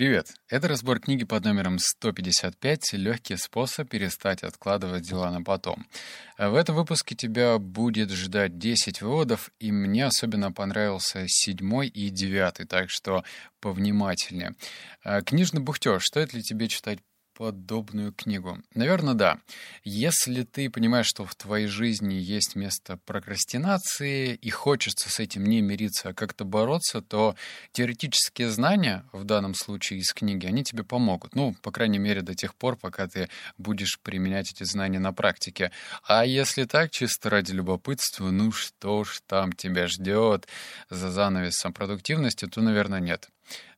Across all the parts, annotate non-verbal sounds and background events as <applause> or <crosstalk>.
Привет! Это разбор книги под номером 155 «Легкий способ перестать откладывать дела на потом». В этом выпуске тебя будет ждать 10 выводов, и мне особенно понравился седьмой и девятый, так что повнимательнее. Книжный бухтеж. Стоит ли тебе читать подобную книгу? Наверное, да. Если ты понимаешь, что в твоей жизни есть место прокрастинации и хочется с этим не мириться, а как-то бороться, то теоретические знания, в данном случае из книги, они тебе помогут. Ну, по крайней мере, до тех пор, пока ты будешь применять эти знания на практике. А если так, чисто ради любопытства, ну что ж там тебя ждет за занавесом продуктивности, то, наверное, нет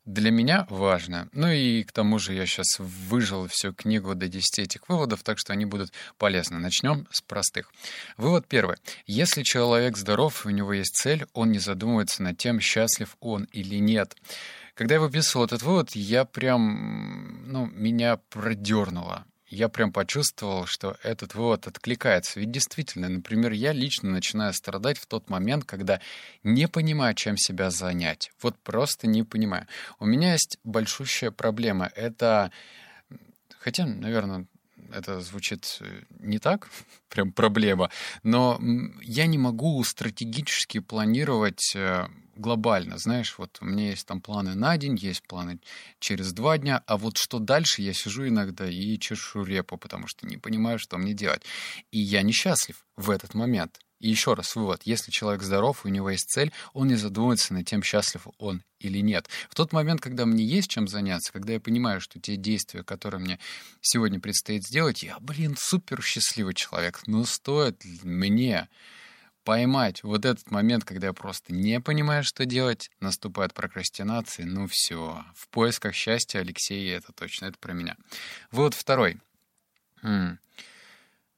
для меня важно. Ну и к тому же я сейчас выжил всю книгу до 10 этих выводов, так что они будут полезны. Начнем с простых. Вывод первый. Если человек здоров, у него есть цель, он не задумывается над тем, счастлив он или нет. Когда я выписывал этот вывод, я прям, ну, меня продернуло я прям почувствовал, что этот вывод откликается. Ведь действительно, например, я лично начинаю страдать в тот момент, когда не понимаю, чем себя занять. Вот просто не понимаю. У меня есть большущая проблема. Это... Хотя, наверное, это звучит э, не так, <laughs> прям проблема, но я не могу стратегически планировать э, глобально, знаешь, вот у меня есть там планы на день, есть планы через два дня, а вот что дальше, я сижу иногда и чешу репу, потому что не понимаю, что мне делать. И я несчастлив в этот момент. И еще раз вывод. Если человек здоров, у него есть цель, он не задумывается над тем, счастлив он или нет. В тот момент, когда мне есть чем заняться, когда я понимаю, что те действия, которые мне сегодня предстоит сделать, я, блин, супер счастливый человек. Но стоит мне поймать вот этот момент, когда я просто не понимаю, что делать, наступает прокрастинация, ну все. В поисках счастья Алексей, это точно, это про меня. Вывод второй. М-м.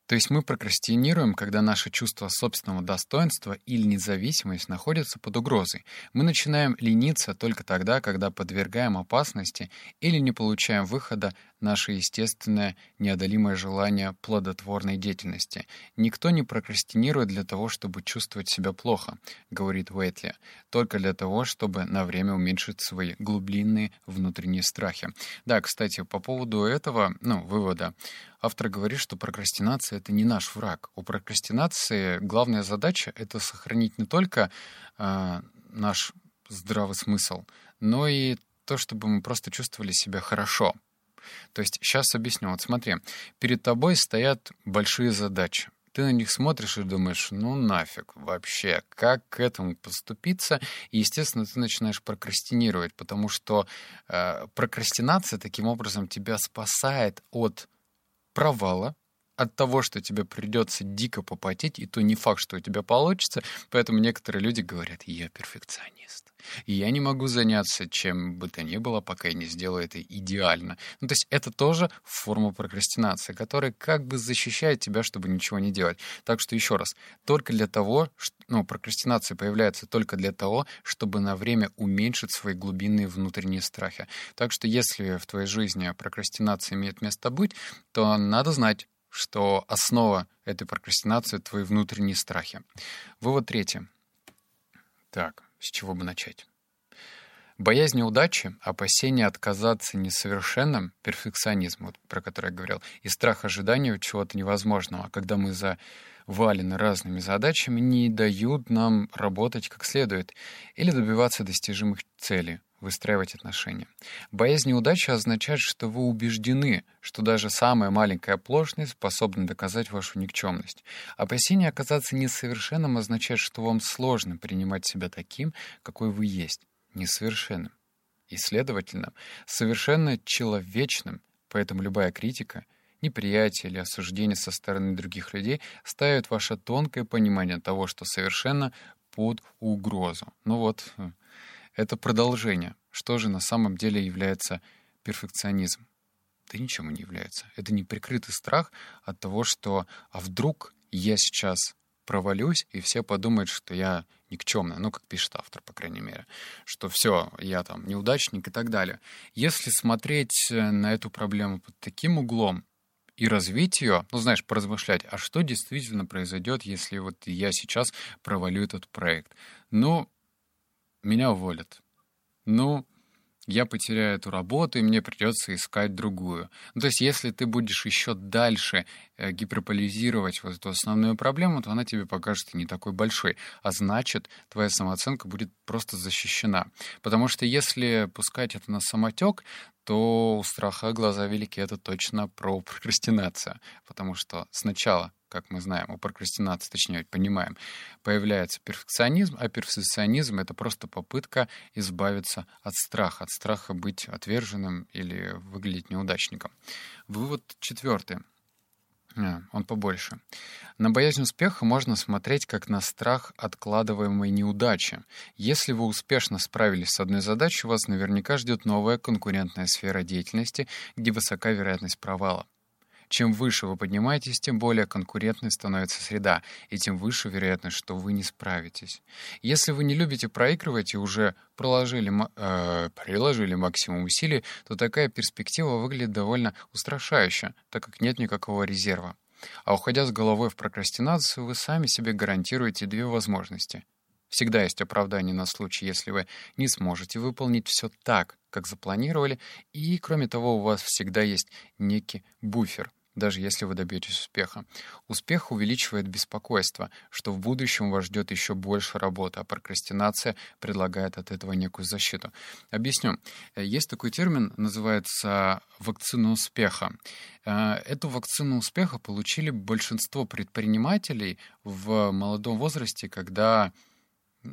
То есть мы прокрастинируем, когда наше чувство собственного достоинства или независимость находятся под угрозой. Мы начинаем лениться только тогда, когда подвергаем опасности или не получаем выхода наше естественное неодолимое желание плодотворной деятельности. Никто не прокрастинирует для того, чтобы чувствовать себя плохо, говорит Уэтли, только для того, чтобы на время уменьшить свои глубинные внутренние страхи. Да, кстати, по поводу этого, ну, вывода, автор говорит, что прокрастинация — это не наш враг. У прокрастинации главная задача — это сохранить не только э, наш здравый смысл, но и то, чтобы мы просто чувствовали себя хорошо, то есть сейчас объясню. Вот смотри, перед тобой стоят большие задачи. Ты на них смотришь и думаешь, ну нафиг вообще, как к этому поступиться? И, естественно, ты начинаешь прокрастинировать, потому что э, прокрастинация таким образом тебя спасает от провала, от того, что тебе придется дико попотеть, и то не факт, что у тебя получится. Поэтому некоторые люди говорят, я перфекционист. И я не могу заняться чем бы то ни было, пока я не сделаю это идеально. Ну, то есть это тоже форма прокрастинации, которая как бы защищает тебя, чтобы ничего не делать. Так что еще раз, только для того, ну, прокрастинация появляется только для того, чтобы на время уменьшить свои глубинные внутренние страхи. Так что если в твоей жизни прокрастинация имеет место быть, то надо знать, что основа этой прокрастинации — твои внутренние страхи. Вывод третий. Так, с чего бы начать? Боязнь неудачи, опасение отказаться несовершенным, перфекционизм, вот про который я говорил, и страх ожидания чего-то невозможного, когда мы завалены разными задачами, не дают нам работать как следует или добиваться достижимых целей, выстраивать отношения. Боязнь неудачи означает, что вы убеждены, что даже самая маленькая оплошность способна доказать вашу никчемность. Опасение оказаться несовершенным означает, что вам сложно принимать себя таким, какой вы есть, несовершенным. И, следовательно, совершенно человечным, поэтому любая критика — неприятие или осуждение со стороны других людей ставит ваше тонкое понимание того, что совершенно под угрозу. Ну вот, это продолжение. Что же на самом деле является перфекционизм? Да ничему не является. Это неприкрытый страх от того, что а вдруг я сейчас провалюсь, и все подумают, что я никчемный, ну, как пишет автор, по крайней мере, что все, я там неудачник и так далее. Если смотреть э, на эту проблему под таким углом и развить ее, ну, знаешь, поразмышлять, а что действительно произойдет, если вот я сейчас провалю этот проект? Ну, меня уволят. Ну, я потеряю эту работу, и мне придется искать другую. Ну, то есть, если ты будешь еще дальше э, гиперполизировать вот эту основную проблему, то она тебе покажется не такой большой. А значит, твоя самооценка будет просто защищена. Потому что если пускать это на самотек, то у страха глаза велики это точно про прокрастинацию. Потому что сначала как мы знаем, у прокрастинации, точнее, понимаем, появляется перфекционизм, а перфекционизм — это просто попытка избавиться от страха, от страха быть отверженным или выглядеть неудачником. Вывод четвертый. А, он побольше. На боязнь успеха можно смотреть как на страх откладываемой неудачи. Если вы успешно справились с одной задачей, вас наверняка ждет новая конкурентная сфера деятельности, где высока вероятность провала. Чем выше вы поднимаетесь, тем более конкурентной становится среда, и тем выше вероятность, что вы не справитесь. Если вы не любите проигрывать и уже проложили, э, приложили максимум усилий, то такая перспектива выглядит довольно устрашающе, так как нет никакого резерва. А уходя с головой в прокрастинацию, вы сами себе гарантируете две возможности. Всегда есть оправдание на случай, если вы не сможете выполнить все так, как запланировали, и, кроме того, у вас всегда есть некий буфер — даже если вы добьетесь успеха. Успех увеличивает беспокойство, что в будущем вас ждет еще больше работы, а прокрастинация предлагает от этого некую защиту. Объясню. Есть такой термин, называется вакцина успеха. Э, эту вакцину успеха получили большинство предпринимателей в молодом возрасте, когда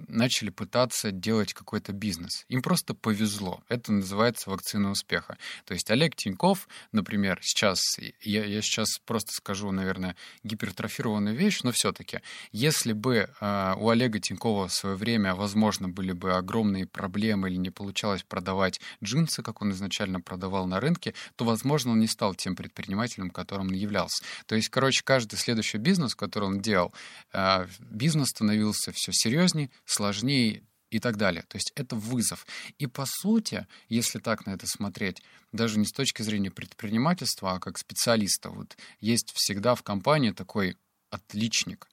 начали пытаться делать какой-то бизнес. Им просто повезло. Это называется вакцина успеха. То есть Олег Тиньков, например, сейчас, я, я сейчас просто скажу, наверное, гипертрофированную вещь, но все-таки, если бы э, у Олега Тинькова в свое время, возможно, были бы огромные проблемы или не получалось продавать джинсы, как он изначально продавал на рынке, то, возможно, он не стал тем предпринимателем, которым он являлся. То есть, короче, каждый следующий бизнес, который он делал, э, бизнес становился все серьезнее, сложнее и так далее. То есть это вызов. И по сути, если так на это смотреть, даже не с точки зрения предпринимательства, а как специалиста, вот есть всегда в компании такой отличник,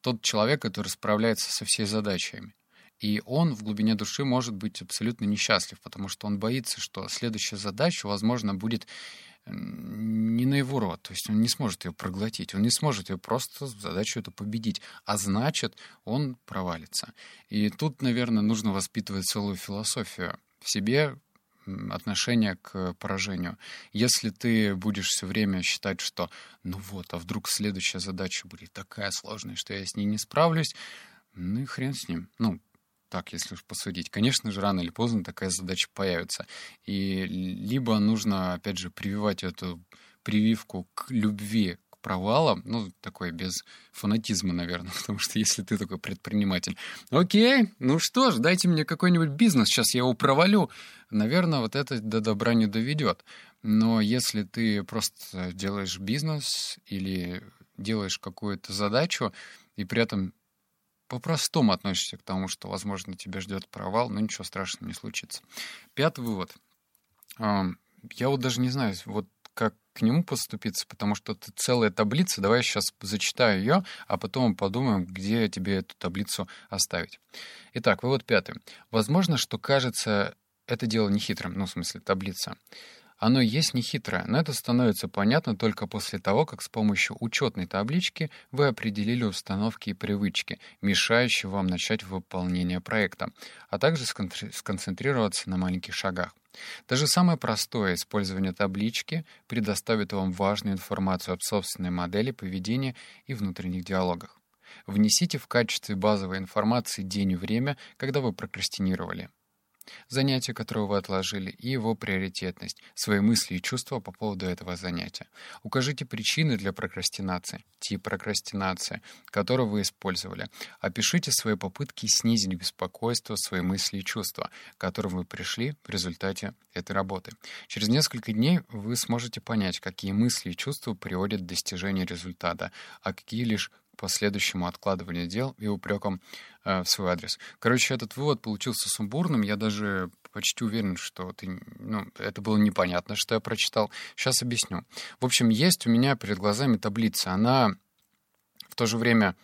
тот человек, который справляется со всей задачами. И он в глубине души может быть абсолютно несчастлив, потому что он боится, что следующая задача, возможно, будет не на его рот, то есть он не сможет ее проглотить, он не сможет ее просто задачу эту победить, а значит, он провалится. И тут, наверное, нужно воспитывать целую философию в себе, отношение к поражению. Если ты будешь все время считать, что ну вот, а вдруг следующая задача будет такая сложная, что я с ней не справлюсь, ну и хрен с ним. Ну, так, если уж посудить. Конечно же, рано или поздно такая задача появится. И либо нужно, опять же, прививать эту прививку к любви к провалам, ну, такой без фанатизма, наверное, <laughs> потому что если ты такой предприниматель, окей, ну что ж, дайте мне какой-нибудь бизнес, сейчас я его провалю, наверное, вот это до добра не доведет. Но если ты просто делаешь бизнес или делаешь какую-то задачу, и при этом по-простому относишься к тому, что, возможно, тебя ждет провал, но ничего страшного не случится. Пятый вывод. Я вот даже не знаю, вот как к нему поступиться, потому что это целая таблица. Давай я сейчас зачитаю ее, а потом подумаем, где тебе эту таблицу оставить. Итак, вывод пятый. Возможно, что кажется это дело нехитрым, ну, в смысле, таблица. Оно есть нехитрое, но это становится понятно только после того, как с помощью учетной таблички вы определили установки и привычки, мешающие вам начать выполнение проекта, а также сконцентрироваться на маленьких шагах. Даже самое простое использование таблички предоставит вам важную информацию об собственной модели поведения и внутренних диалогах. Внесите в качестве базовой информации день и время, когда вы прокрастинировали занятие, которое вы отложили, и его приоритетность, свои мысли и чувства по поводу этого занятия. Укажите причины для прокрастинации, тип прокрастинации, который вы использовали. Опишите свои попытки снизить беспокойство, свои мысли и чувства, к которым вы пришли в результате этой работы. Через несколько дней вы сможете понять, какие мысли и чувства приводят к достижению результата, а какие лишь последующему откладыванию дел и упрекам э, в свой адрес. Короче, этот вывод получился сумбурным. Я даже почти уверен, что ты, ну, это было непонятно, что я прочитал. Сейчас объясню. В общем, есть у меня перед глазами таблица. Она в то же время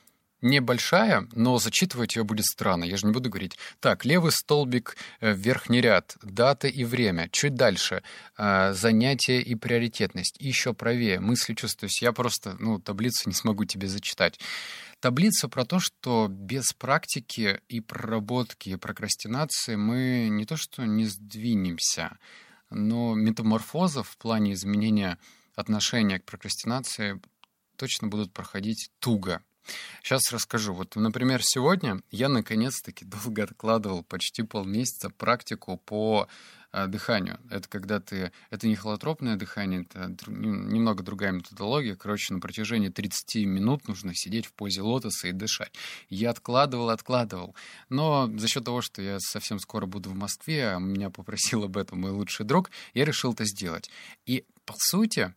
небольшая, но зачитывать ее будет странно. Я же не буду говорить. Так, левый столбик, э, верхний ряд, дата и время. Чуть дальше. Э, занятие и приоритетность. Еще правее. Мысли, чувства. Я просто, ну, таблицу не смогу тебе зачитать. Таблица про то, что без практики и проработки и прокрастинации мы не то что не сдвинемся, но метаморфоза в плане изменения отношения к прокрастинации точно будут проходить туго. Сейчас расскажу. Вот, например, сегодня я наконец-таки долго откладывал почти полмесяца практику по э, дыханию. Это когда ты... Это не холотропное дыхание, это немного другая методология. Короче, на протяжении 30 минут нужно сидеть в позе лотоса и дышать. Я откладывал, откладывал. Но за счет того, что я совсем скоро буду в Москве, а меня попросил об этом мой лучший друг, я решил это сделать. И, по сути,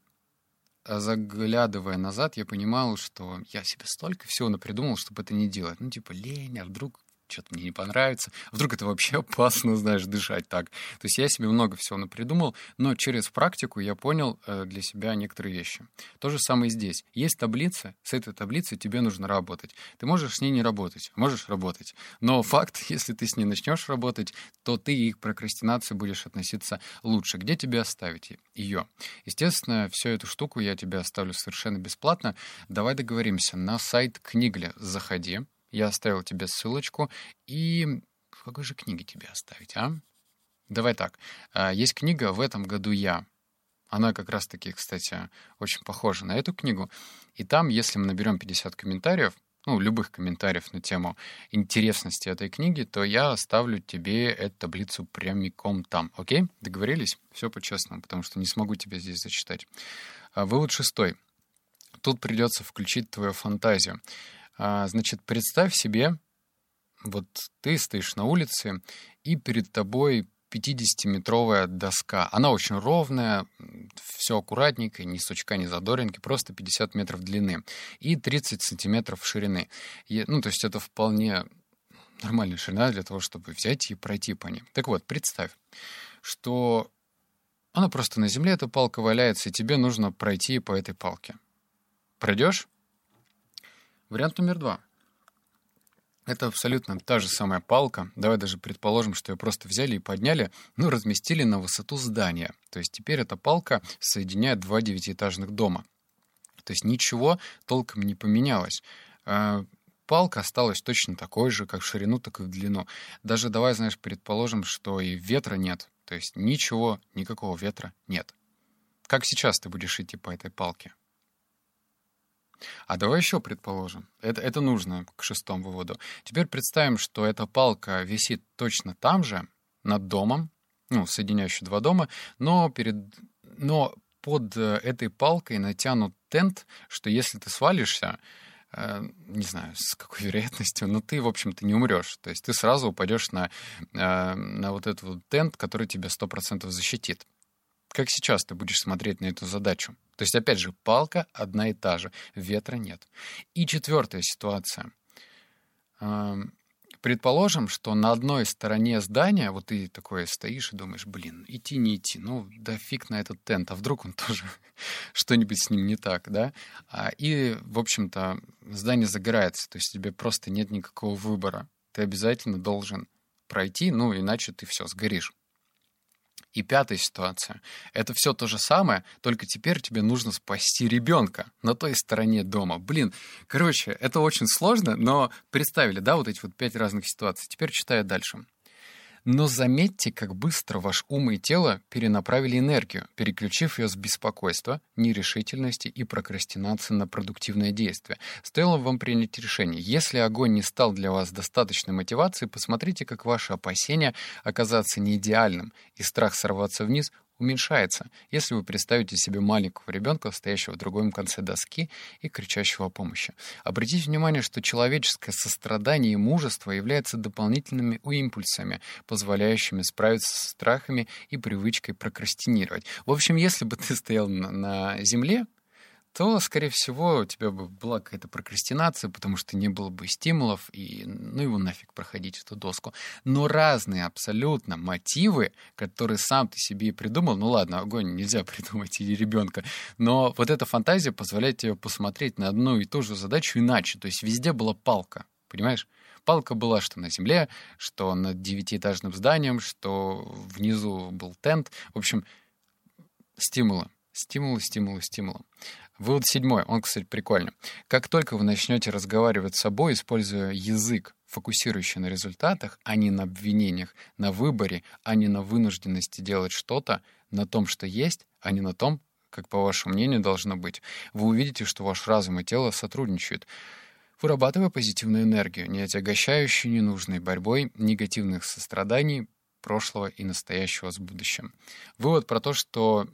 заглядывая назад, я понимал, что я себе столько всего напридумал, чтобы это не делать. Ну, типа, лень, а вдруг что-то мне не понравится. Вдруг это вообще <laughs> опасно, знаешь, дышать так. То есть я себе много всего напридумал, но через практику я понял э, для себя некоторые вещи. То же самое здесь. Есть таблица, с этой таблицей тебе нужно работать. Ты можешь с ней не работать, можешь работать. Но факт, <laughs> если ты с ней начнешь работать, то ты и к прокрастинации будешь относиться лучше. Где тебе оставить ее? Естественно, всю эту штуку я тебе оставлю совершенно бесплатно. Давай договоримся. На сайт Книгля заходи, я оставил тебе ссылочку. И в какой же книге тебе оставить, а? Давай так. А, есть книга «В этом году я». Она как раз-таки, кстати, очень похожа на эту книгу. И там, если мы наберем 50 комментариев, ну, любых комментариев на тему интересности этой книги, то я оставлю тебе эту таблицу прямиком там. Окей? Договорились? Все по-честному, потому что не смогу тебе здесь зачитать. А, вывод шестой. Тут придется включить твою фантазию. А, значит, представь себе, вот ты стоишь на улице, и перед тобой 50-метровая доска. Она очень ровная, все аккуратненько, ни сучка, ни задоринки, просто 50 метров длины и 30 сантиметров ширины. И, ну, то есть это вполне нормальная ширина для того, чтобы взять и пройти по ней. Так вот, представь, что она просто на земле, эта палка валяется, и тебе нужно пройти по этой палке. Пройдешь? Вариант номер два. Это абсолютно та же самая палка. Давай даже предположим, что ее просто взяли и подняли, ну, разместили на высоту здания. То есть теперь эта палка соединяет два девятиэтажных дома. То есть ничего толком не поменялось. А, палка осталась точно такой же, как в ширину, так и в длину. Даже давай, знаешь, предположим, что и ветра нет. То есть ничего, никакого ветра нет. Как сейчас ты будешь идти по этой палке? А давай еще предположим. Это, это нужно к шестому выводу. Теперь представим, что эта палка висит точно там же, над домом, ну, соединяющий два дома, но, перед, но под э, этой палкой натянут тент, что если ты свалишься, э, не знаю, с какой <laughs> вероятностью, но ты, в общем-то, не умрешь. То есть ты сразу упадешь на, э, на вот этот вот тент, который тебя 100% защитит. Как сейчас ты будешь смотреть на эту задачу? То есть, опять же, палка одна и та же, ветра нет. И четвертая ситуация. Предположим, что на одной стороне здания, вот ты такой стоишь и думаешь, блин, идти не идти, ну да фиг на этот тент, а вдруг он <laughs> тоже что-нибудь с ним не так, да? А, и, в общем-то, здание загорается, то есть тебе просто нет никакого выбора. Ты обязательно должен пройти, ну иначе ты все, сгоришь. И пятая ситуация. Это все то же самое, только теперь тебе нужно спасти ребенка на той стороне дома. Блин, короче, это очень сложно, но представили, да, вот эти вот пять разных ситуаций. Теперь читаю дальше. Но заметьте, как быстро ваш ум и тело перенаправили энергию, переключив ее с беспокойства, нерешительности и прокрастинации на продуктивное действие. Стоило вам принять решение. Если огонь не стал для вас достаточной мотивацией, посмотрите, как ваше опасение оказаться не идеальным и страх сорваться вниз уменьшается, если вы представите себе маленького ребенка, стоящего в другом конце доски и кричащего о помощи. Обратите внимание, что человеческое сострадание и мужество являются дополнительными импульсами, позволяющими справиться с страхами и привычкой прокрастинировать. В общем, если бы ты стоял на, на земле, то, скорее всего, у тебя бы была какая-то прокрастинация, потому что не было бы стимулов, и ну его нафиг проходить эту доску. Но разные абсолютно мотивы, которые сам ты себе и придумал, ну ладно, огонь нельзя <laughs> придумать или ребенка, но вот эта фантазия позволяет тебе посмотреть на одну и ту же задачу иначе. То есть везде была палка, понимаешь? Палка была что на земле, что над девятиэтажным зданием, что внизу был тент. В общем, стимулы. Стимулы, стимулы, стимулы. Вывод седьмой, он, кстати, прикольный. Как только вы начнете разговаривать с собой, используя язык, фокусирующий на результатах, а не на обвинениях, на выборе, а не на вынужденности делать что-то, на том, что есть, а не на том, как, по вашему мнению, должно быть, вы увидите, что ваш разум и тело сотрудничают, вырабатывая позитивную энергию, не отягощающую ненужной борьбой негативных состраданий, прошлого и настоящего с будущим. Вывод про то, что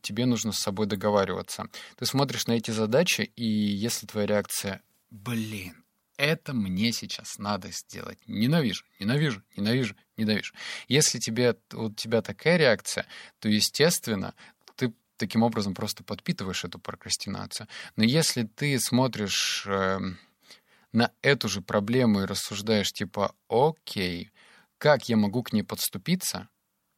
тебе нужно с собой договариваться. Ты смотришь на эти задачи, и если твоя реакция «блин, это мне сейчас надо сделать. Ненавижу, ненавижу, ненавижу, ненавижу. Если тебе, у тебя такая реакция, то, естественно, ты таким образом просто подпитываешь эту прокрастинацию. Но если ты смотришь э, на эту же проблему и рассуждаешь типа «Окей, как я могу к ней подступиться,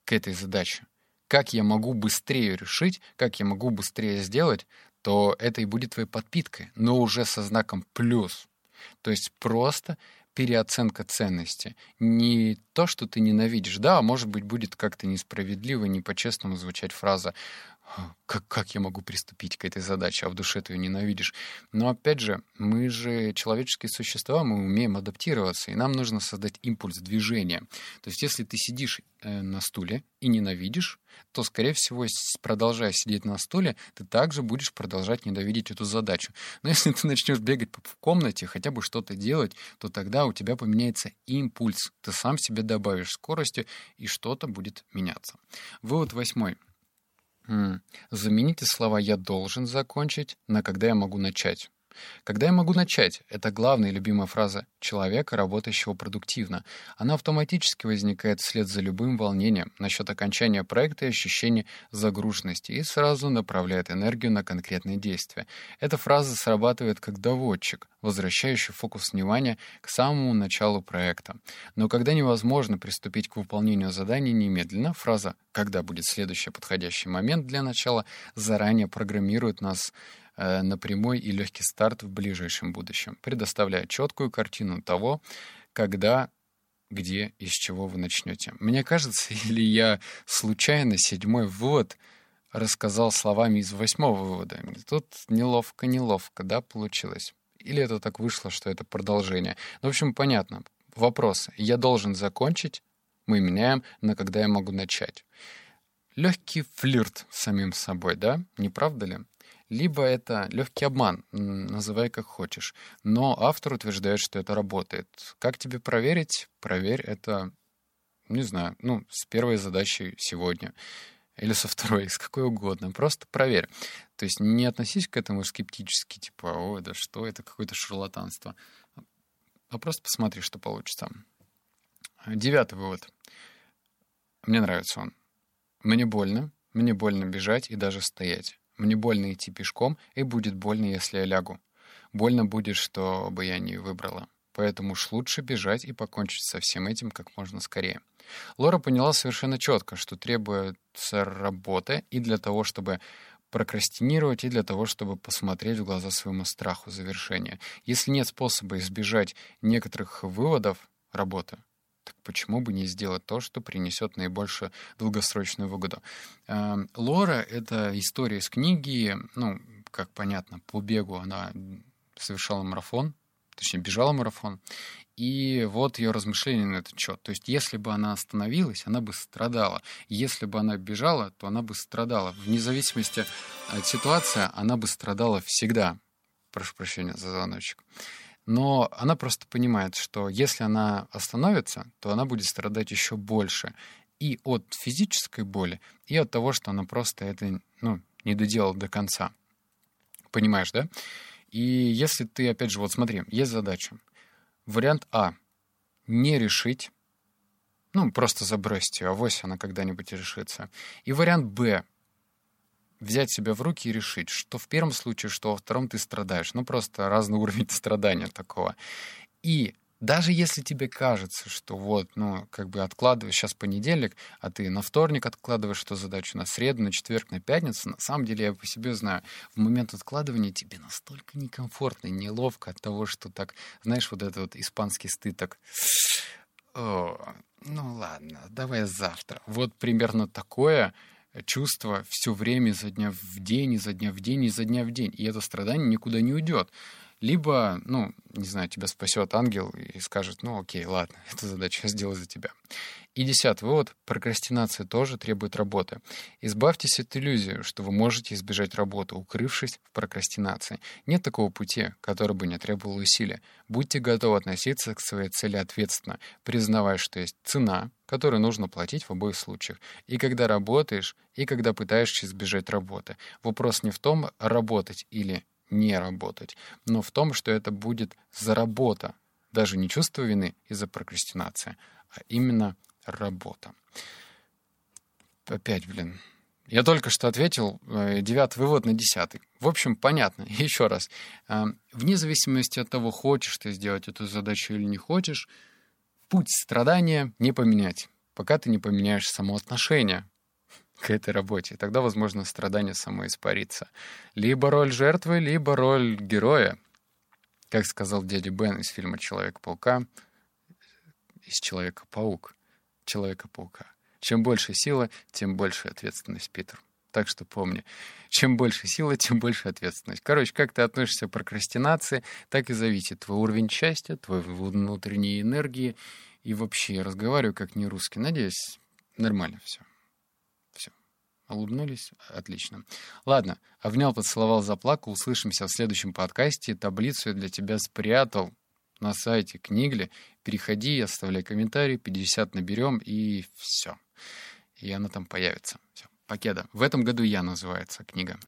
к этой задаче, как я могу быстрее решить, как я могу быстрее сделать, то это и будет твоей подпиткой, но уже со знаком плюс. То есть просто переоценка ценности. Не то, что ты ненавидишь. Да, может быть, будет как-то несправедливо, не по-честному звучать фраза как, как я могу приступить к этой задаче, а в душе ты ее ненавидишь. Но опять же, мы же человеческие существа, мы умеем адаптироваться, и нам нужно создать импульс движения. То есть если ты сидишь э, на стуле и ненавидишь, то, скорее всего, продолжая сидеть на стуле, ты также будешь продолжать ненавидеть эту задачу. Но если ты начнешь бегать в комнате, хотя бы что-то делать, то тогда у тебя поменяется импульс. Ты сам себе добавишь скорости, и что-то будет меняться. Вывод восьмой. Замените слова «я должен закончить» на «когда я могу начать». Когда я могу начать? Это главная и любимая фраза человека, работающего продуктивно. Она автоматически возникает вслед за любым волнением насчет окончания проекта и ощущения загруженности и сразу направляет энергию на конкретные действия. Эта фраза срабатывает как доводчик, возвращающий фокус внимания к самому началу проекта. Но когда невозможно приступить к выполнению задания немедленно, фраза «когда будет следующий подходящий момент для начала» заранее программирует нас на прямой и легкий старт в ближайшем будущем, предоставляя четкую картину того, когда, где и с чего вы начнете. Мне кажется, <laughs> или я случайно седьмой вывод рассказал словами из восьмого вывода. Тут неловко-неловко, да, получилось. Или это так вышло, что это продолжение. Ну, в общем, понятно. Вопрос. Я должен закончить. Мы меняем на когда я могу начать. Легкий флирт с самим собой, да? Не правда ли? Либо это легкий обман, называй как хочешь. Но автор утверждает, что это работает. Как тебе проверить? Проверь это, не знаю, ну, с первой задачей сегодня. Или со второй, с какой угодно. Просто проверь. То есть не относись к этому скептически, типа, ой, да что это, какое-то шарлатанство. А просто посмотри, что получится. Девятый вывод. Мне нравится он. Мне больно. Мне больно бежать и даже стоять. Мне больно идти пешком, и будет больно, если я лягу. Больно будет, что бы я не выбрала. Поэтому уж лучше бежать и покончить со всем этим как можно скорее. Лора поняла совершенно четко, что требуется работа и для того, чтобы прокрастинировать, и для того, чтобы посмотреть в глаза своему страху завершения. Если нет способа избежать некоторых выводов работы, так почему бы не сделать то, что принесет наибольшую долгосрочную выгоду? Эм, Лора — это история из книги, ну, как понятно, по бегу она совершала марафон, точнее, бежала марафон, и вот ее размышления на этот счет. То есть, если бы она остановилась, она бы страдала. Если бы она бежала, то она бы страдала. Вне зависимости от ситуации, она бы страдала всегда. Прошу прощения за звоночек. Но она просто понимает, что если она остановится, то она будет страдать еще больше. И от физической боли, и от того, что она просто это ну, не доделала до конца. Понимаешь, да? И если ты, опять же, вот смотри, есть задача. Вариант А — не решить, ну, просто забросить ее, авось она когда-нибудь решится. И вариант Б взять себя в руки и решить, что в первом случае, что во втором ты страдаешь. Ну, просто разный <laughs> уровень страдания такого. И даже если тебе кажется, что вот, ну, как бы откладываешь сейчас понедельник, а ты на вторник откладываешь эту задачу, на среду, на четверг, на пятницу, на самом деле я по себе знаю, в момент откладывания тебе настолько некомфортно и неловко от того, что так, знаешь, вот этот вот испанский стыд так... О, ну ладно, давай завтра. Вот примерно такое чувство все время изо дня в день, изо дня в день, изо дня в день. И это страдание никуда не уйдет. Либо, ну, не знаю, тебя спасет ангел и скажет, ну окей, ладно, <laughs> эту задачу я сделаю за тебя. И десятый вывод. Прокрастинация тоже требует работы. Избавьтесь от иллюзии, что вы можете избежать работы, укрывшись в прокрастинации. Нет такого пути, который бы не требовал усилия. Будьте готовы относиться к своей цели ответственно, признавая, что есть цена, которую нужно платить в обоих случаях. И когда работаешь, и когда пытаешься избежать работы. Вопрос не в том, работать или не работать, но в том, что это будет за работа, даже не чувство вины из-за прокрастинации, а именно работа. Опять, блин. Я только что ответил э, девятый вывод на десятый. В общем, понятно. <laughs> Еще раз. Э, вне зависимости от того, хочешь ты сделать эту задачу или не хочешь, путь страдания не поменять, пока ты не поменяешь само отношение <laughs> к этой работе. Тогда, возможно, страдание само испарится. Либо роль жертвы, либо роль героя. Как сказал дядя Бен из фильма «Человек-паука», из «Человека-паук», «Человека-паука». Чем больше сила, тем больше ответственность, Питер. Так что помни, чем больше сила, тем больше ответственность. Короче, как ты относишься к прокрастинации, так и зависит твой уровень счастья, твой внутренней энергии. И вообще, я разговариваю как не русский. Надеюсь, нормально все. Улыбнулись? Отлично. Ладно, обнял, поцеловал, заплакал. Услышимся в следующем подкасте. Таблицу я для тебя спрятал на сайте Книгли. Переходи, оставляй комментарий, 50 наберем, и все. И она там появится. Все, покеда. В этом году я называется книга.